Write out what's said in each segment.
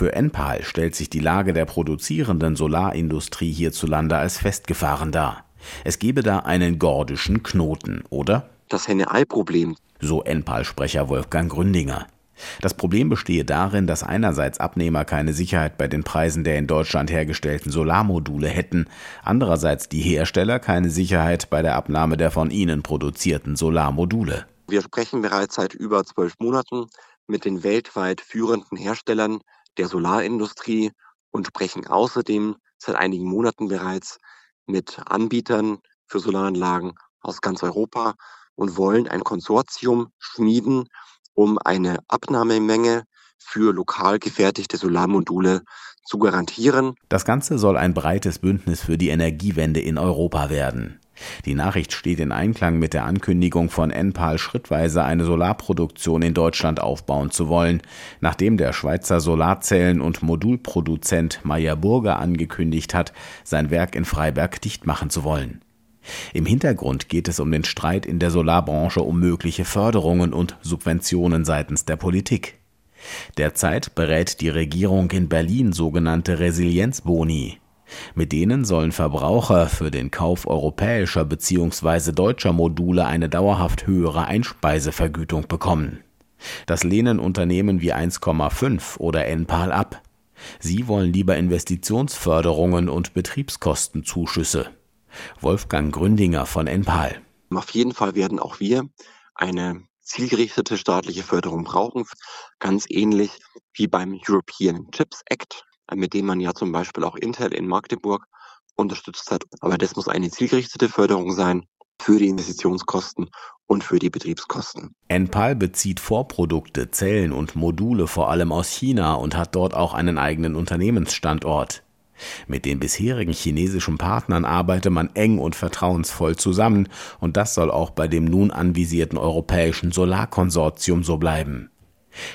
Für Enpal stellt sich die Lage der produzierenden Solarindustrie hierzulande als festgefahren dar. Es gebe da einen gordischen Knoten, oder? Das Henne-Ei-Problem. So Enpal-Sprecher Wolfgang Gründinger. Das Problem bestehe darin, dass einerseits Abnehmer keine Sicherheit bei den Preisen der in Deutschland hergestellten Solarmodule hätten, andererseits die Hersteller keine Sicherheit bei der Abnahme der von ihnen produzierten Solarmodule. Wir sprechen bereits seit über zwölf Monaten mit den weltweit führenden Herstellern der Solarindustrie und sprechen außerdem seit einigen Monaten bereits mit Anbietern für Solaranlagen aus ganz Europa und wollen ein Konsortium schmieden, um eine Abnahmemenge für lokal gefertigte Solarmodule zu garantieren. Das Ganze soll ein breites Bündnis für die Energiewende in Europa werden. Die Nachricht steht in Einklang mit der Ankündigung von Enpal, schrittweise eine Solarproduktion in Deutschland aufbauen zu wollen, nachdem der Schweizer Solarzellen- und Modulproduzent Meyer Burger angekündigt hat, sein Werk in Freiberg dicht machen zu wollen. Im Hintergrund geht es um den Streit in der Solarbranche um mögliche Förderungen und Subventionen seitens der Politik. Derzeit berät die Regierung in Berlin sogenannte Resilienzboni. Mit denen sollen Verbraucher für den Kauf europäischer bzw. deutscher Module eine dauerhaft höhere Einspeisevergütung bekommen. Das lehnen Unternehmen wie 1,5 oder Enpal ab. Sie wollen lieber Investitionsförderungen und Betriebskostenzuschüsse. Wolfgang Gründinger von Enpal. Auf jeden Fall werden auch wir eine zielgerichtete staatliche Förderung brauchen, ganz ähnlich wie beim European Chips Act, mit dem man ja zum Beispiel auch Intel in Magdeburg unterstützt hat. Aber das muss eine zielgerichtete Förderung sein für die Investitionskosten und für die Betriebskosten. Enpal bezieht Vorprodukte, Zellen und Module vor allem aus China und hat dort auch einen eigenen Unternehmensstandort. Mit den bisherigen chinesischen Partnern arbeite man eng und vertrauensvoll zusammen, und das soll auch bei dem nun anvisierten europäischen Solarkonsortium so bleiben.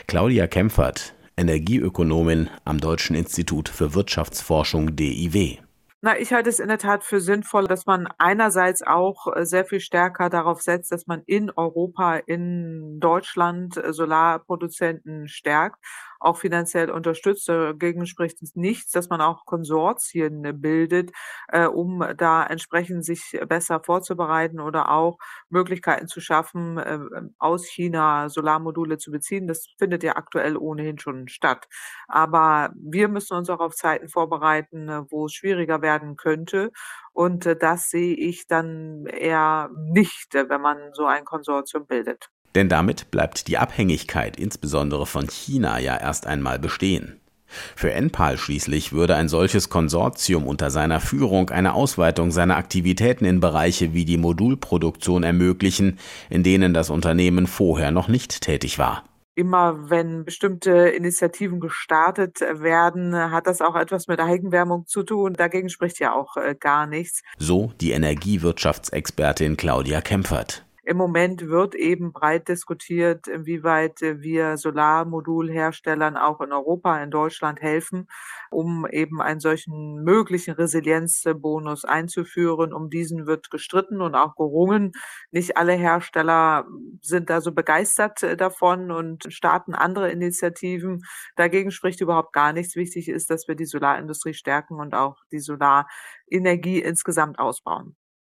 Claudia Kempfert, Energieökonomin am Deutschen Institut für Wirtschaftsforschung DIW. Na, ich halte es in der Tat für sinnvoll, dass man einerseits auch äh, sehr viel stärker darauf setzt, dass man in Europa, in Deutschland äh, Solarproduzenten stärkt auch finanziell unterstützt. Dagegen spricht es nichts, dass man auch Konsortien bildet, äh, um da entsprechend sich besser vorzubereiten oder auch Möglichkeiten zu schaffen, äh, aus China Solarmodule zu beziehen. Das findet ja aktuell ohnehin schon statt. Aber wir müssen uns auch auf Zeiten vorbereiten, wo es schwieriger werden könnte. Und äh, das sehe ich dann eher nicht, wenn man so ein Konsortium bildet. Denn damit bleibt die Abhängigkeit insbesondere von China ja erst einmal bestehen. Für Enpal schließlich würde ein solches Konsortium unter seiner Führung eine Ausweitung seiner Aktivitäten in Bereiche wie die Modulproduktion ermöglichen, in denen das Unternehmen vorher noch nicht tätig war. Immer wenn bestimmte Initiativen gestartet werden, hat das auch etwas mit Eigenwärmung zu tun. Dagegen spricht ja auch äh, gar nichts. So die Energiewirtschaftsexpertin Claudia Kempfert. Im Moment wird eben breit diskutiert, inwieweit wir Solarmodulherstellern auch in Europa, in Deutschland helfen, um eben einen solchen möglichen Resilienzbonus einzuführen. Um diesen wird gestritten und auch gerungen. Nicht alle Hersteller sind da so begeistert davon und starten andere Initiativen. Dagegen spricht überhaupt gar nichts. Wichtig ist, dass wir die Solarindustrie stärken und auch die Solarenergie insgesamt ausbauen.